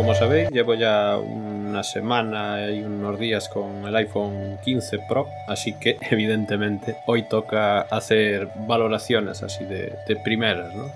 como sabéis, llevo ya una semana y unos días con el iPhone 15 Pro, así que evidentemente hoy toca hacer valoraciones así de, primeras, ¿no?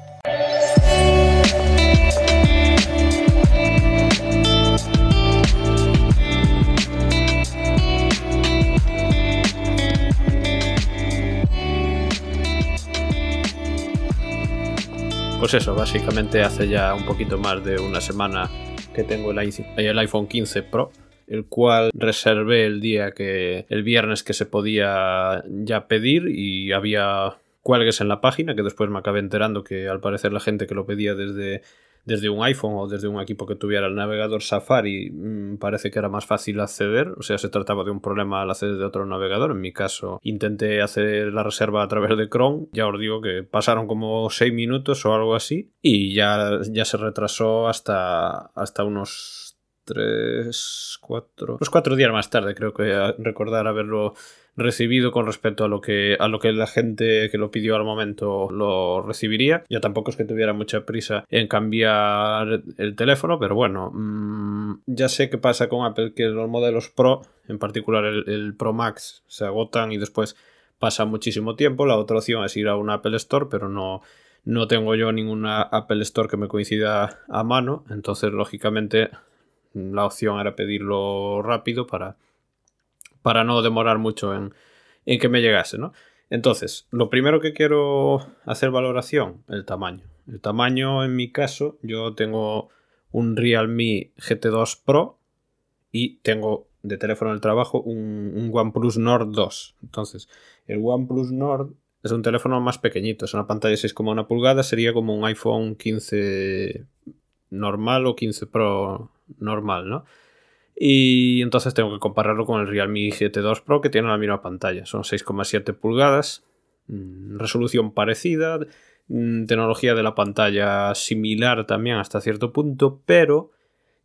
Pues eso, básicamente hace ya un poquito más de una semana que tengo el, el iPhone 15 Pro, el cual reservé el día que el viernes que se podía ya pedir y había cuelgues en la página que después me acabé enterando que al parecer la gente que lo pedía desde desde un iPhone o desde un equipo que tuviera el navegador Safari mmm, parece que era más fácil acceder, o sea, se trataba de un problema al acceder de otro navegador. En mi caso, intenté hacer la reserva a través de Chrome, ya os digo que pasaron como 6 minutos o algo así y ya, ya se retrasó hasta, hasta unos tres, cuatro, unos cuatro días más tarde, creo que recordar haberlo recibido con respecto a lo que a lo que la gente que lo pidió al momento lo recibiría. Yo tampoco es que tuviera mucha prisa en cambiar el teléfono, pero bueno, mmm, ya sé qué pasa con Apple que los modelos Pro, en particular el, el Pro Max, se agotan y después pasa muchísimo tiempo. La otra opción es ir a un Apple Store, pero no no tengo yo ninguna Apple Store que me coincida a mano, entonces lógicamente la opción era pedirlo rápido para, para no demorar mucho en, que me llegase, ¿no? Entonces, lo primero que quiero hacer valoración, el tamaño. El tamaño, en mi caso, yo tengo un Realme GT2 Pro y tengo de teléfono del trabajo un, un, OnePlus Nord 2. Entonces, el OnePlus Nord es un teléfono más pequeñito, es una pantalla de 6,1 pulgadas, sería como un iPhone 15 normal o 15 Pro normal, ¿no? Y entonces tengo que compararlo con el Realme GT 2 Pro que tiene la misma pantalla. Son 6,7 pulgadas, mm, resolución parecida, mm, tecnología de la pantalla similar también hasta cierto punto, pero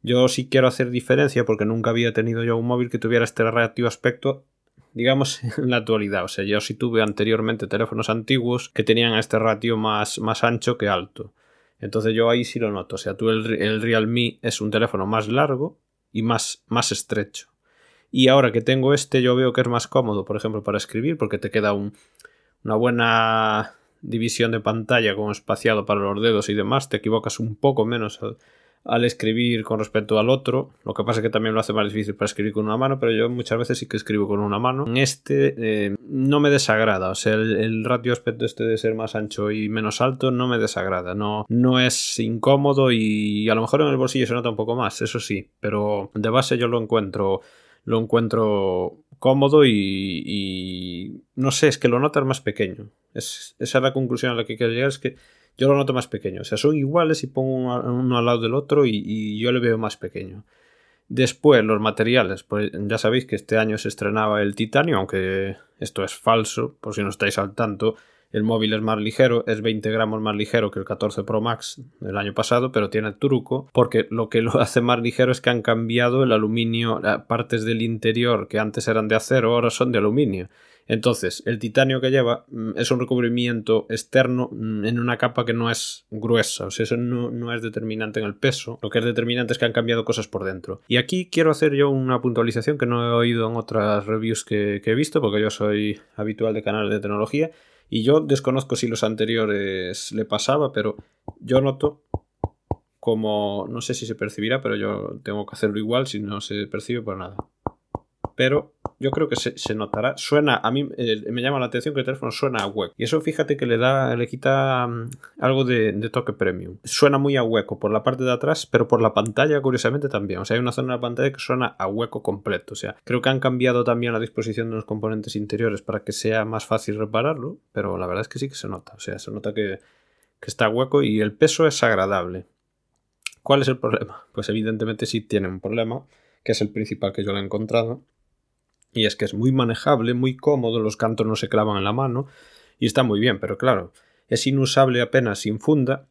yo sí quiero hacer diferencia porque nunca había tenido yo un móvil que tuviera este relativo aspecto digamos, en la actualidad. O sea, yo sí tuve anteriormente teléfonos antiguos que tenían este ratio más, más ancho que alto. Entonces yo ahí sí lo noto. O sea, tú el, el Realme es un teléfono más largo y más, más estrecho. Y ahora que tengo este, yo veo que es más cómodo, por ejemplo, para escribir, porque te queda un, una buena división de pantalla con espaciado para los dedos y demás. Te equivocas un poco menos al, al escribir con respecto al otro. Lo que pasa es que también lo hace más difícil para escribir con una mano, pero yo muchas veces sí que escribo con una mano. En este eh, no me desagrada, o sea, el, ratio aspecto este de ser más ancho y menos alto no me desagrada, no, no es incómodo y a lo mejor en el bolsillo se nota un poco más, eso sí, pero de base yo lo encuentro, lo encuentro cómodo y, y no sé, es que lo notas más pequeño. Es, esa es la conclusión a la que quiero llegar, es que yo lo noto más pequeño. O sea, son iguales y pongo uno, al lado del otro y, yo le veo más pequeño. Después, los materiales. Pues ya sabéis que este año se estrenaba el titanio, aunque esto es falso, por si no estáis al tanto. El móvil es más ligero, es 20 gramos más ligero que el 14 Pro Max del año pasado, pero tiene truco porque lo que lo hace más ligero es que han cambiado el aluminio, partes del interior que antes eran de acero, ahora son de aluminio. Entonces, el titanio que lleva mm, es un recubrimiento externo mm, en una capa que no es gruesa, o sea, eso no, es determinante en el peso, lo que es determinante es que han cambiado cosas por dentro. Y aquí quiero hacer yo una puntualización que no he oído en otras reviews que, que he visto, porque yo soy habitual de canales de tecnología, y yo desconozco si los anteriores le pasaba, pero yo noto como, no sé si se percibirá, pero yo tengo que hacerlo igual, si no se percibe, pues nada pero yo creo que se, se notará. Suena, a mí me llama la atención que el teléfono suena a hueco. Y eso fíjate que le da, le quita um, algo de, de, toque premium. Suena muy a hueco por la parte de atrás, pero por la pantalla, curiosamente, también. O sea, hay una zona de la pantalla que suena a hueco completo. O sea, creo que han cambiado también la disposición de los componentes interiores para que sea más fácil repararlo, pero la verdad es que sí que se nota. O sea, se nota que, que está hueco y el peso es agradable. ¿Cuál es el problema? Pues evidentemente sí tiene un problema, que es el principal que yo le he encontrado y es que es muy manejable, muy cómodo, los cantos no se clavan en la mano y está muy bien, pero claro, es inusable apenas sin funda.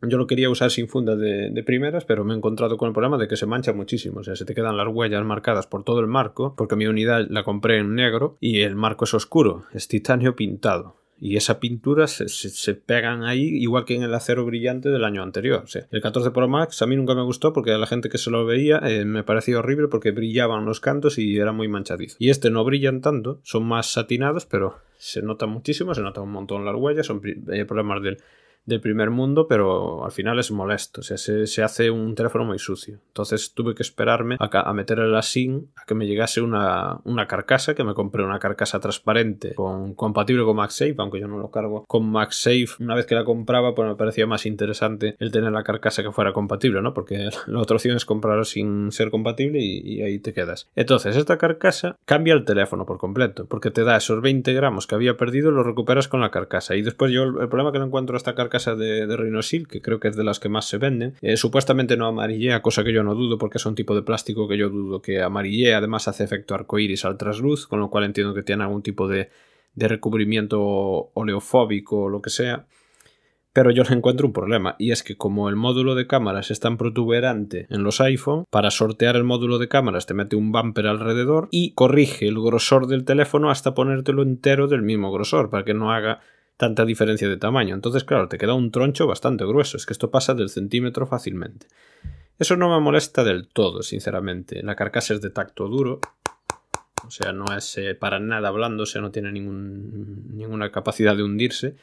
Yo lo quería usar sin funda de, de, primeras, pero me he encontrado con el problema de que se mancha muchísimo. O sea, se te quedan las huellas marcadas por todo el marco, porque mi unidad la compré en negro y el marco es oscuro, es titanio pintado. Y esa pintura se, se, pegan ahí igual que en el acero brillante del año anterior. El 14 Pro Max a mí nunca me gustó porque a la gente que se lo veía eh, me parecía horrible porque brillaban los cantos y era muy manchadizo. Y este no brillan tanto, son más satinados, pero se nota muchísimo, se nota un montón las huellas, son eh, problemas del del primer mundo, pero al final es molesto. O sea, se, hace un teléfono muy sucio. Entonces tuve que esperarme a, a meterle la SIM a que me llegase una, una, carcasa, que me compré una carcasa transparente compatible con MagSafe, aunque yo no lo cargo con MagSafe. Una vez que la compraba, pues me parecía más interesante el tener la carcasa que fuera compatible, ¿no? Porque la otra opción es comprarlo sin ser compatible y, y ahí te quedas. Entonces, esta carcasa cambia el teléfono por completo, porque te da esos 20 gramos que había perdido, los recuperas con la carcasa. Y después yo el problema que no encuentro esta carcasa de, de Rhinosil, que creo que es de las que más se venden. Eh, supuestamente no amarillea, cosa que yo no dudo porque es un tipo de plástico que yo dudo que amarillea. Además hace efecto arcoíris al trasluz, con lo cual entiendo que tiene algún tipo de, de recubrimiento oleofóbico o lo que sea. Pero yo encuentro un problema, y es que como el módulo de cámaras es tan protuberante en los iPhone, para sortear el módulo de cámaras te mete un bumper alrededor y corrige el grosor del teléfono hasta ponértelo entero del mismo grosor, para que no haga tanta diferencia de tamaño. Entonces, claro, te queda un troncho bastante grueso. Es que esto pasa del centímetro fácilmente. Eso no me molesta del todo, sinceramente. La carcasa es de tacto duro. O sea, no es eh, para nada blando, o sea, no tiene ninguna capacidad de hundirse.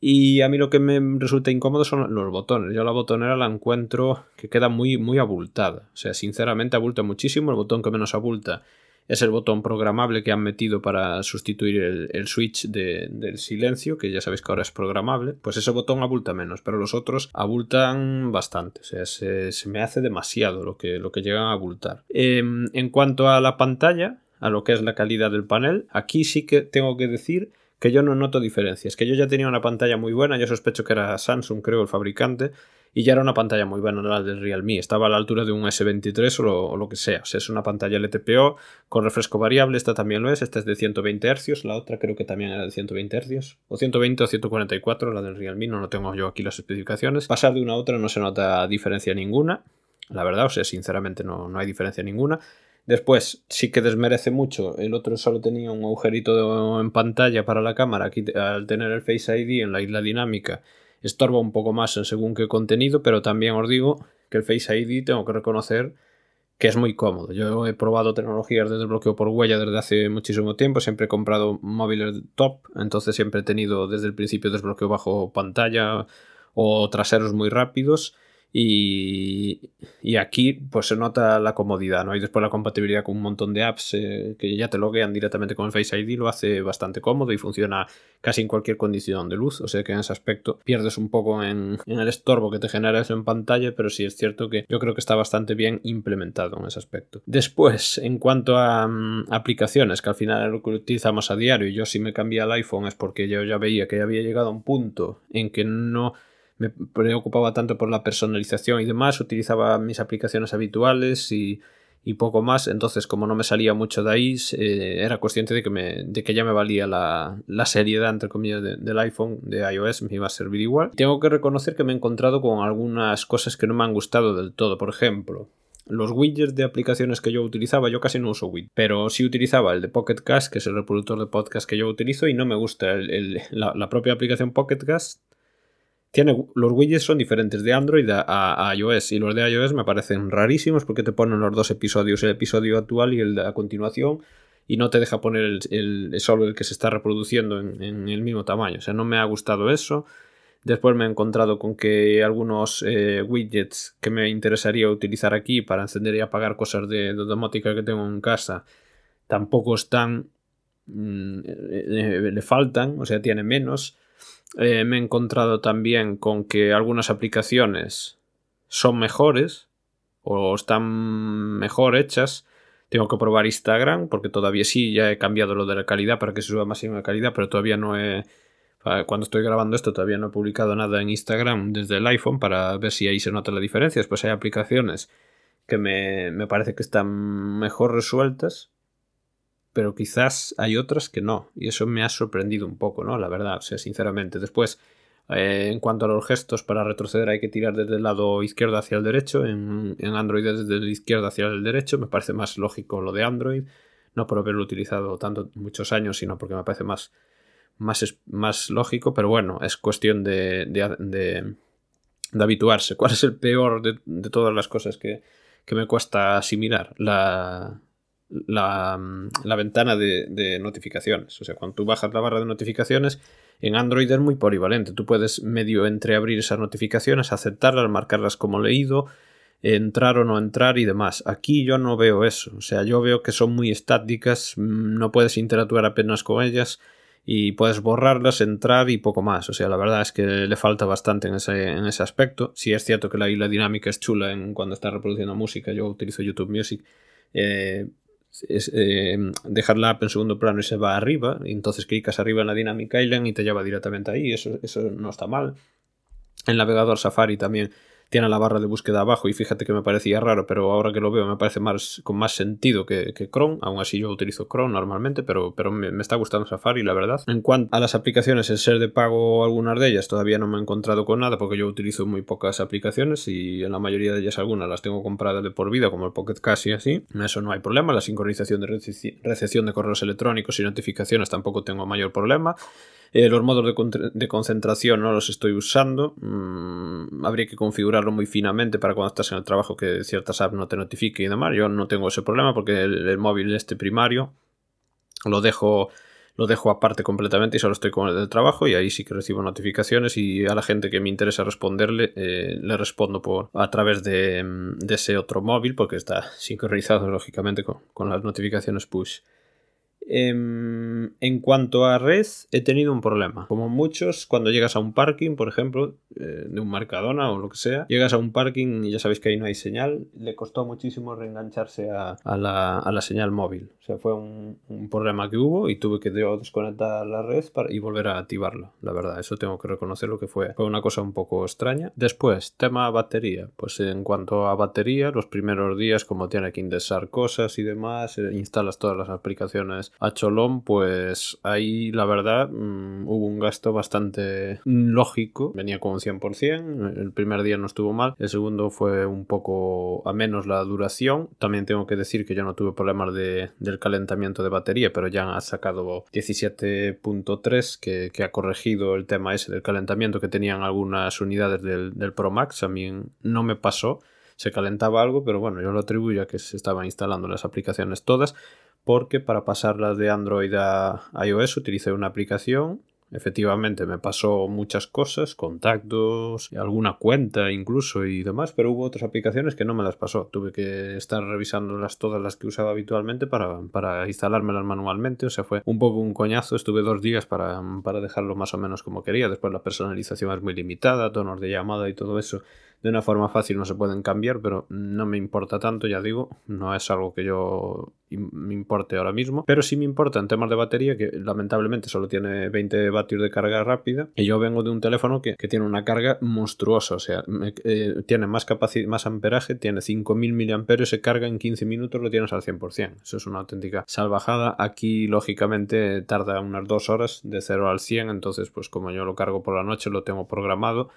Y a mí lo que me resulta incómodo son los botones. Yo la botonera la encuentro que queda muy, muy abultada. O sea, sinceramente abulta muchísimo. El botón que menos abulta es el botón programable que han metido para sustituir el, switch del silencio, que ya sabéis que ahora es programable, pues ese botón abulta menos, pero los otros abultan bastante, o sea, se, me hace demasiado lo que, lo que llegan a abultar. Em, en cuanto a la pantalla, a lo que es la calidad del panel, aquí sí que tengo que decir que yo no noto diferencias, que yo ya tenía una pantalla muy buena, yo sospecho que era Samsung, creo, el fabricante, y ya era una pantalla muy buena, la del Realme, estaba a la altura de un S23 o lo, que sea, o sea, es una pantalla LTPO con refresco variable, esta también lo es, esta es de 120 Hz, la otra creo que también era de 120 Hz, o 120 o 144, la del Realme, no, no tengo yo aquí las especificaciones, pasar de una a otra no se nota diferencia ninguna, la verdad, o sea, sinceramente no, no hay diferencia ninguna, Después, sí que desmerece mucho. El otro solo tenía un agujerito en pantalla para la cámara. Aquí, al tener el Face ID en la isla dinámica, estorba un poco más en según qué contenido, pero también os digo que el Face ID tengo que reconocer que es muy cómodo. Yo he probado tecnologías de desbloqueo por huella desde hace muchísimo tiempo, siempre he comprado móviles top, entonces siempre he tenido desde el principio desbloqueo bajo pantalla o traseros muy rápidos y, aquí pues se nota la comodidad, ¿no? Y después la compatibilidad con un montón de apps eh, que ya te loguean directamente con el Face ID lo hace bastante cómodo y funciona casi en cualquier condición de luz. O sea que en ese aspecto pierdes un poco en, el estorbo que te genera eso en pantalla, pero sí es cierto que yo creo que está bastante bien implementado en ese aspecto. Después, en cuanto a mm, aplicaciones, que al final es lo que utilizamos a diario, y yo si me cambié al iPhone es porque yo ya veía que ya había llegado a un punto en que no me preocupaba tanto por la personalización y demás, utilizaba mis aplicaciones habituales y, poco más, entonces como no me salía mucho de ahí, eh, era consciente de que, me, de que ya me valía la, la seriedad, entre comillas, del iPhone, de iOS, me iba a servir igual. Tengo que reconocer que me he encontrado con algunas cosas que no me han gustado del todo, por ejemplo, los widgets de aplicaciones que yo utilizaba, yo casi no uso widgets, pero sí utilizaba el de Pocket Cast, que es el reproductor de podcast que yo utilizo, y no me gusta la, la, propia aplicación Pocket Cast tiene, los widgets son diferentes de Android a, iOS y los de iOS me parecen rarísimos porque te ponen los dos episodios, el episodio actual y el de a continuación y no te deja poner el, solo el que se está reproduciendo en, el mismo tamaño. O sea, no me ha gustado eso. Después me he encontrado con que algunos eh, widgets que me interesaría utilizar aquí para encender y apagar cosas de, domótica que tengo en casa tampoco están... Mm, eh, eh, le faltan, o sea, tiene menos. Eh, me he encontrado también con que algunas aplicaciones son mejores o están mejor hechas. Tengo que probar Instagram porque todavía sí, ya he cambiado lo de la calidad para que se suba máxima calidad, pero todavía no he... Cuando estoy grabando esto todavía no he publicado nada en Instagram desde el iPhone para ver si ahí se nota la diferencia. Después hay aplicaciones que me, me parece que están mejor resueltas pero quizás hay otras que no, y eso me ha sorprendido un poco, ¿no? La verdad, o sinceramente. Después, eh, en cuanto a los gestos, para retroceder hay que tirar desde el lado izquierdo hacia el derecho, en, Android desde el izquierdo hacia el derecho, me parece más lógico lo de Android, no por haberlo utilizado tanto muchos años, sino porque me parece más más, más lógico, pero bueno, es cuestión de, de, habituarse. ¿Cuál es el peor de, todas las cosas que, me cuesta asimilar? La, la, ventana de, notificaciones. O sea, cuando tú bajas la barra de notificaciones, en Android es muy polivalente. Tú puedes medio entreabrir esas notificaciones, aceptarlas, marcarlas como leído, entrar o no entrar y demás. Aquí yo no veo eso. O sea, yo veo que son muy estáticas, mm, no puedes interactuar apenas con ellas y puedes borrarlas, entrar y poco más. O sea, la verdad es que le falta bastante en ese, en ese aspecto. Si es cierto que la, la dinámica es chula en cuando estás reproduciendo música, yo utilizo YouTube Music. Eh, es, eh, dejar la app en segundo plano y se va arriba, y entonces clicas arriba en la dinámica Island y te lleva directamente ahí, eso, eso no está mal. El navegador Safari también tiene la barra de búsqueda abajo y fíjate que me parecía raro, pero ahora que lo veo me parece más con más sentido que, Chrome, aún así yo utilizo Chrome normalmente, pero, pero me, está gustando Safari, la verdad. En cuanto a las aplicaciones, el ser de pago algunas de ellas todavía no me he encontrado con nada porque yo utilizo muy pocas aplicaciones y en la mayoría de ellas algunas las tengo compradas de por vida como el Pocket Cash y así, eso no hay problema, la sincronización de recepción de correos electrónicos y notificaciones tampoco tengo mayor problema. Eh, los modos de, concentración no los estoy usando. Mm, habría que configurarlo muy finamente para cuando estás en el trabajo que ciertas apps no te notifiquen y demás. Yo no tengo ese problema porque el, móvil este primario lo dejo lo dejo aparte completamente y solo estoy con el del trabajo y ahí sí que recibo notificaciones y a la gente que me interesa responderle eh, le respondo por a través de, ese otro móvil porque está sincronizado lógicamente con las notificaciones push. Em, en cuanto a red, he tenido un problema. Como muchos, cuando llegas a un parking, por ejemplo, eh, de un Mercadona o lo que sea, llegas a un parking y ya sabéis que ahí no hay señal, le costó muchísimo reengancharse a, la, señal móvil. O sea, fue un, problema que hubo y tuve que desconectar la red para, y volver a activarla. La verdad, eso tengo que reconocer lo que fue. Fue una cosa un poco extraña. Después, tema batería. Pues en cuanto a batería, los primeros días, como tiene que indexar cosas y demás, eh, instalas todas las aplicaciones a Cholón, pues ahí la verdad mm, hubo un gasto bastante lógico. Venía con un 100%, el primer día no estuvo mal, el segundo fue un poco a menos la duración. También tengo que decir que yo no tuve problemas de, del calentamiento de batería, pero ya ha sacado 17.3 que, que, ha corregido el tema ese del calentamiento que tenían algunas unidades del, del Pro Max. A mí no me pasó se calentaba algo, pero bueno, yo lo atribuyo a que se estaban instalando las aplicaciones todas porque para pasarlas de Android a iOS utilicé una aplicación. Efectivamente me pasó muchas cosas, contactos, alguna cuenta incluso y demás, pero hubo otras aplicaciones que no me las pasó. Tuve que estar revisándolas todas las que usaba habitualmente para, para instalármelas manualmente. O sea, fue un poco un coñazo. Estuve dos días para, para dejarlo más o menos como quería. Después la personalización es muy limitada, tonos de llamada y todo eso de una forma fácil no se pueden cambiar, pero no me importa tanto, ya digo, no es algo que yo me importe ahora mismo, pero sí me importa en temas de batería, que lamentablemente solo tiene 20 vatios de carga rápida, y yo vengo de un teléfono que, tiene una carga monstruosa, o sea, eh, tiene más capacidad, más amperaje, tiene 5000 mAh, se carga en 15 minutos, lo tienes al 100%, eso es una auténtica salvajada, aquí lógicamente tarda unas 2 horas de 0 al 100, entonces pues como yo lo cargo por la noche, lo tengo programado,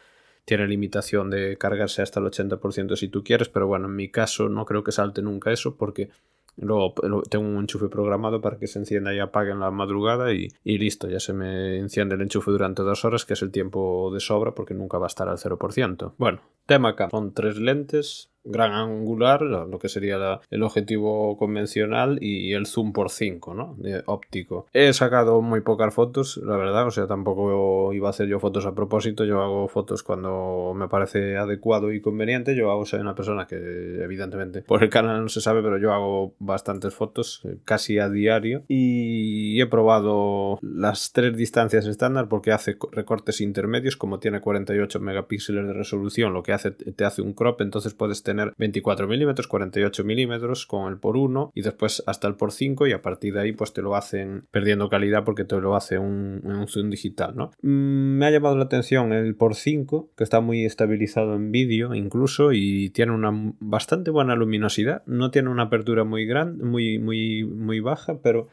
tiene limitación de cargarse hasta el 80% si tú quieres, pero bueno, en mi caso no creo que salte nunca eso porque luego tengo un enchufe programado para que se encienda y apague en la madrugada y, y, listo, ya se me enciende el enchufe durante dos horas, que es el tiempo de sobra porque nunca va a estar al 0%. Bueno, tema acá, son tres lentes gran angular, lo que sería el objetivo convencional y el zoom por 5, ¿no? Óptico. He sacado muy pocas fotos, la verdad, o sea, tampoco iba a hacer yo fotos a propósito, yo hago fotos cuando me parece adecuado y conveniente, yo hago, soy una persona que evidentemente por el canal no se sabe, pero yo hago bastantes fotos eh, casi a diario y he probado las tres distancias estándar porque hace recortes intermedios, como tiene 48 megapíxeles de resolución, lo que hace te hace un crop, entonces puedes tener tener 24 milímetros, 48 milímetros con el por 1 y después hasta el por 5 y a partir de ahí pues te lo hacen perdiendo calidad porque te lo hace un, un zoom digital, ¿no? Mm, me ha llamado la atención el por 5 que está muy estabilizado en vídeo incluso y tiene una bastante buena luminosidad, no tiene una apertura muy grande, muy, muy, muy baja, pero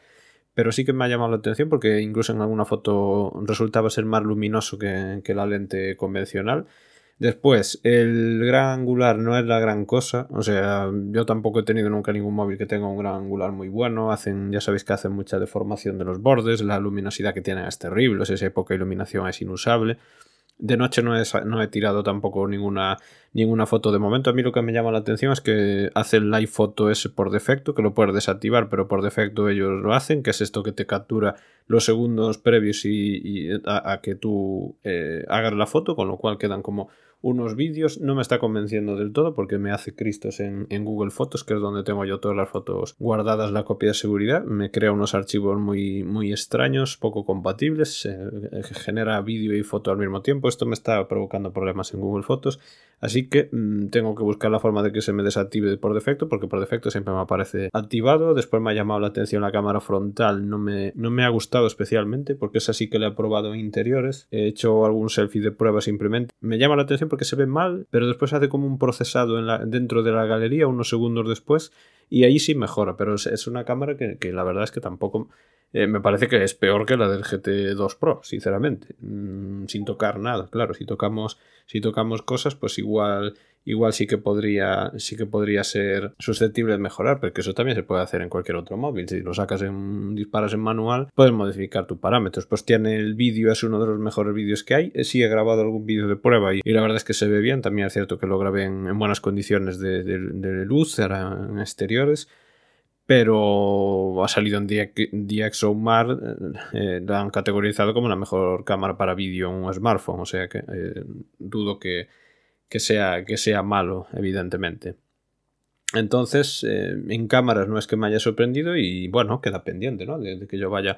pero sí que me ha llamado la atención porque incluso en alguna foto resultaba ser más luminoso que, que la lente convencional Después, el gran angular no es la gran cosa. O sea, yo tampoco he tenido nunca ningún móvil que tenga un gran angular muy bueno. Hacen, ya sabéis que hacen mucha deformación de los bordes. La luminosidad que tienen es terrible. O sea, esa época de iluminación es inusable. De noche no he, no he tirado tampoco ninguna, ninguna foto de momento. A mí lo que me llama la atención es que hace el live photo ese por defecto, que lo puedes desactivar, pero por defecto ellos lo hacen, que es esto que te captura los segundos previos y, a, que tú eh, hagas la foto, con lo cual quedan como unos vídeos. No me está convenciendo del todo porque me hace Cristos en, Google Fotos, que es donde tengo yo todas las fotos guardadas, la copia de seguridad. Me crea unos archivos muy, muy extraños, poco compatibles, eh, genera vídeo y foto al mismo tiempo. Esto me está provocando problemas en Google Fotos. Así que mm, tengo que buscar la forma de que se me desactive por defecto, porque por defecto siempre me aparece activado. Después me ha llamado la atención la cámara frontal, no me, no me ha gustado especialmente, porque es así que le he probado en interiores. He hecho algún selfie de prueba simplemente. Me llama la atención porque se ve mal, pero después hace como un procesado dentro de la galería unos segundos después y ahí sí mejora, pero es, una cámara que, la verdad es que tampoco eh, me parece que es peor que la del GT2 Pro, sinceramente, mm, sin tocar nada, claro, si tocamos, si tocamos cosas, pues igual igual sí que podría sí que podría ser susceptible de mejorar, porque eso también se puede hacer en cualquier otro móvil. Si lo sacas en disparas en manual, puedes modificar tus parámetros. Pues tiene el vídeo, es uno de los mejores vídeos que hay. Eh, sí he grabado algún vídeo de prueba y, la verdad es que se ve bien. También es cierto que lo grabé en, buenas condiciones de, luz, era en exteriores pero ha salido en DxOMark, eh, la han categorizado como la mejor cámara para vídeo en un smartphone, o sea que eh, dudo que, que sea, que sea malo, evidentemente. Entonces, eh, en cámaras no es que me haya sorprendido y bueno, queda pendiente, ¿no? De, que yo vaya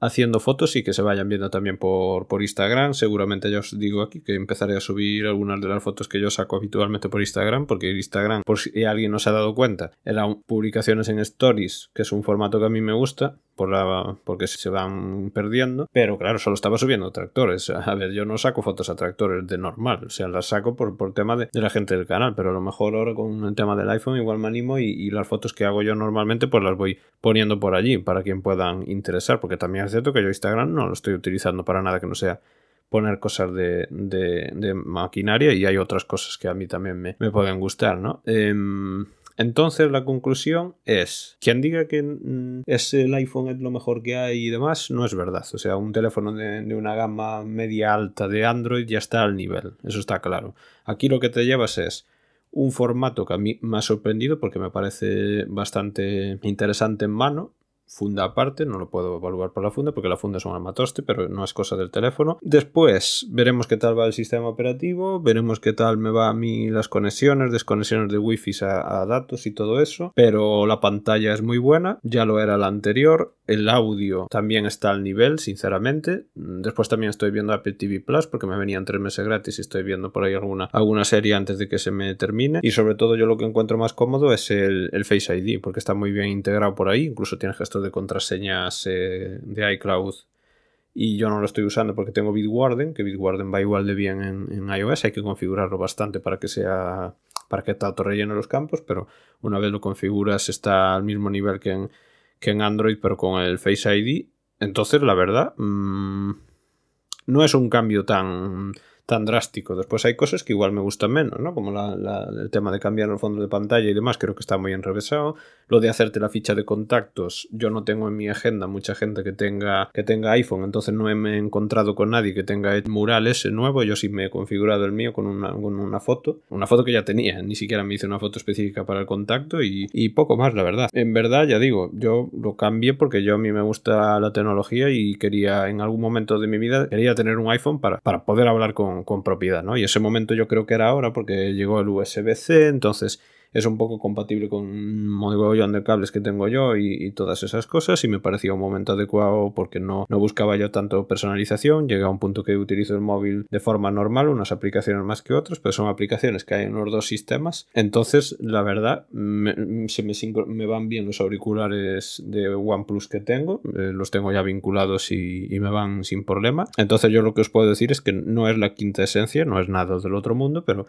haciendo fotos y que se vayan viendo también por, por, Instagram. Seguramente ya os digo aquí que empezaré a subir algunas de las fotos que yo saco habitualmente por Instagram, porque Instagram, por si alguien no se ha dado cuenta, eran publicaciones en Stories, que es un formato que a mí me gusta, la, porque se van perdiendo. Pero claro, solo estaba subiendo tractores. A ver, yo no saco fotos a tractores de normal, o sea, las saco por, por tema de, la gente del canal, pero a lo mejor ahora con el tema del iPhone igual me animo y, las fotos que hago yo normalmente pues las voy poniendo por allí para quien puedan interesar, porque también es cierto que yo Instagram no lo estoy utilizando para nada que no sea poner cosas de, de, maquinaria y hay otras cosas que a mí también me, me pueden gustar, ¿no? Em, entonces la conclusión es, quien diga que mm, es el iPhone es lo mejor que hay y demás, no es verdad. O sea, un teléfono de, una gama media alta de Android ya está al nivel, eso está claro. Aquí lo que te llevas es un formato que a mí me ha sorprendido porque me parece bastante interesante en mano funda aparte, no lo puedo evaluar por la funda porque la funda es un armatoste, pero no es cosa del teléfono. Después veremos qué tal va el sistema operativo, veremos qué tal me va a mí las conexiones, desconexiones de wifi a, a datos y todo eso, pero la pantalla es muy buena, ya lo era la anterior, el audio también está al nivel, sinceramente. Después también estoy viendo Apple TV Plus porque me venían tres meses gratis y estoy viendo por ahí alguna, alguna serie antes de que se me termine. Y sobre todo yo lo que encuentro más cómodo es el, Face ID porque está muy bien integrado por ahí, incluso tiene gestos de contraseñas eh, de iCloud y yo no lo estoy usando porque tengo Bitwarden, que Bitwarden va igual de bien en, iOS, hay que configurarlo bastante para que sea para que te relleno los campos, pero una vez lo configuras está al mismo nivel que en, que en Android, pero con el Face ID. Entonces, la verdad, mm, no es un cambio tan tan drástico. Después hay cosas que igual me gustan menos, ¿no? Como el tema de cambiar el fondo de pantalla y demás, creo que está muy enrevesado. Lo de hacerte la ficha de contactos, yo no tengo en mi agenda mucha gente que tenga, que tenga iPhone, entonces no he encontrado con nadie que tenga murales nuevo. Yo sí me he configurado el mío con una, con una foto, una foto que ya tenía, ni siquiera me hice una foto específica para el contacto y, y poco más, la verdad. En verdad, ya digo, yo lo cambié porque yo a mí me gusta la tecnología y quería en algún momento de mi vida, quería tener un iPhone para, para poder hablar con con, propiedad, ¿no? Y ese momento yo creo que era ahora porque llegó el USB-C, entonces es un poco compatible con un mogollón de cables que tengo yo y, todas esas cosas y me parecía un momento adecuado porque no, no buscaba yo tanto personalización, llega a un punto que utilizo el móvil de forma normal, unas aplicaciones más que otras, pero son aplicaciones que hay en los dos sistemas, entonces la verdad me, se me, me van bien los auriculares de OnePlus que tengo, eh, los tengo ya vinculados y, y me van sin problema, entonces yo lo que os puedo decir es que no es la quinta esencia, no es nada del otro mundo, pero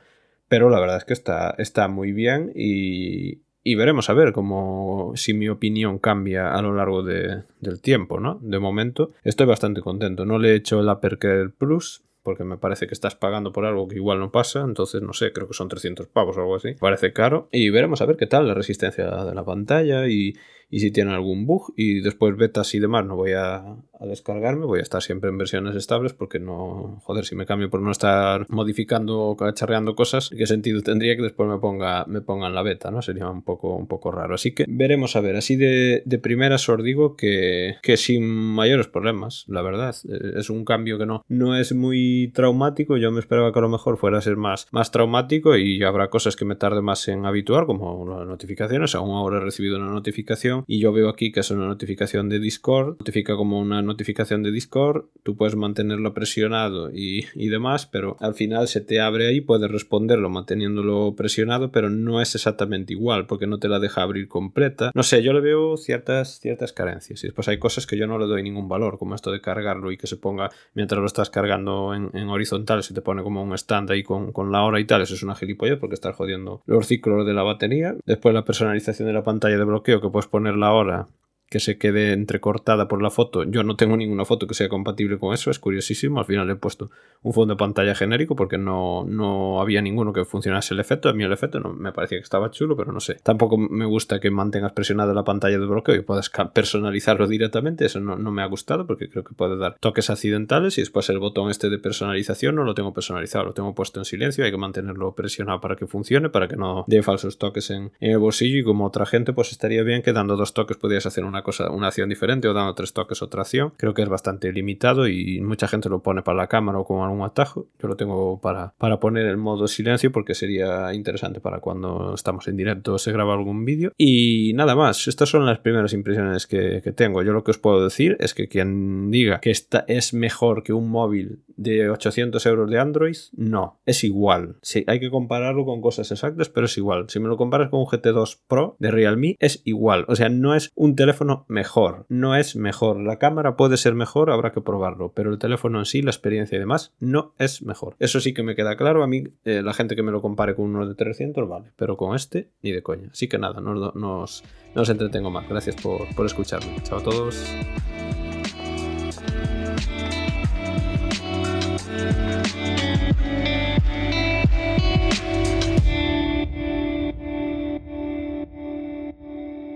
pero la verdad es que está, está muy bien y, y veremos a ver cómo si mi opinión cambia a lo largo de, del tiempo, ¿no? De momento estoy bastante contento. No le he hecho el Apercare Plus porque me parece que estás pagando por algo que igual no pasa, entonces no sé, creo que son 300 pavos o algo así. Parece caro y veremos a ver qué tal la resistencia de la pantalla y, y si tiene algún bug y después betas y demás no voy a, a, descargarme, voy a estar siempre en versiones estables porque no, joder, si me cambio por no estar modificando o cacharreando cosas, ¿qué sentido tendría que después me ponga me pongan la beta, ¿no? Sería un poco, un poco raro. Así que veremos a ver, así de, de primeras os digo que, que sin mayores problemas, la verdad. Eh, es un cambio que no, no es muy traumático, yo me esperaba que a lo mejor fuera a ser más, más traumático y habrá cosas que me tarde más en habituar, como las notificaciones, aún ahora he recibido una notificación y yo veo aquí que es una notificación de Discord, notifica como una notificación de Discord, tú puedes mantenerlo presionado y, y demás, pero al final se te abre ahí, puedes responderlo manteniéndolo presionado, pero no es exactamente igual porque no te la deja abrir completa. No sé, yo le veo ciertas, ciertas carencias y después hay cosas que yo no le doy ningún valor, como esto de cargarlo y que se ponga mientras lo estás cargando en, horizontal, se te pone como un stand ahí con, con la hora y tal, eso es una gilipollez porque estás jodiendo los ciclos de la batería. Después la personalización de la pantalla de bloqueo que puedes poner la hora que se quede entrecortada por la foto. Yo no tengo ninguna foto que sea compatible con eso, es curiosísimo. Al final he puesto un fondo de pantalla genérico porque no, no había ninguno que funcionase el efecto. A mí el efecto no, me parecía que estaba chulo, pero no sé. Tampoco me gusta que mantengas presionada la pantalla de bloqueo y puedas personalizarlo directamente. Eso no, no, me ha gustado porque creo que puede dar toques accidentales y después el botón este de personalización no lo tengo personalizado, lo tengo puesto en silencio. Hay que mantenerlo presionado para que funcione, para que no dé falsos toques en, en el bolsillo y como otra gente pues estaría bien que dando dos toques podías hacer una cosa, una acción diferente o dando tres toques otra acción. Creo que es bastante limitado y mucha gente lo pone para la cámara o con algún atajo. Yo lo tengo para, para poner en modo silencio porque sería interesante para cuando estamos en directo o se graba algún vídeo. Y nada más, estas son las primeras impresiones que, tengo. Yo lo que os puedo decir es que quien diga que esta es mejor que un móvil de 800 euros de Android, no, es igual. Sí, hay que compararlo con cosas exactas, pero es igual. Si me lo comparas con un GT2 Pro de Realme, es igual. O sea, no es un teléfono mejor. No es mejor. La cámara puede ser mejor, habrá que probarlo, pero el teléfono en sí, la experiencia y demás, no es mejor. Eso sí que me queda claro. A mí, eh, la gente que me lo compare con uno de 300, vale, pero con este, ni de coña. Así que nada, no, nos, nos entretengo más. Gracias por, por escucharme. Chao a todos.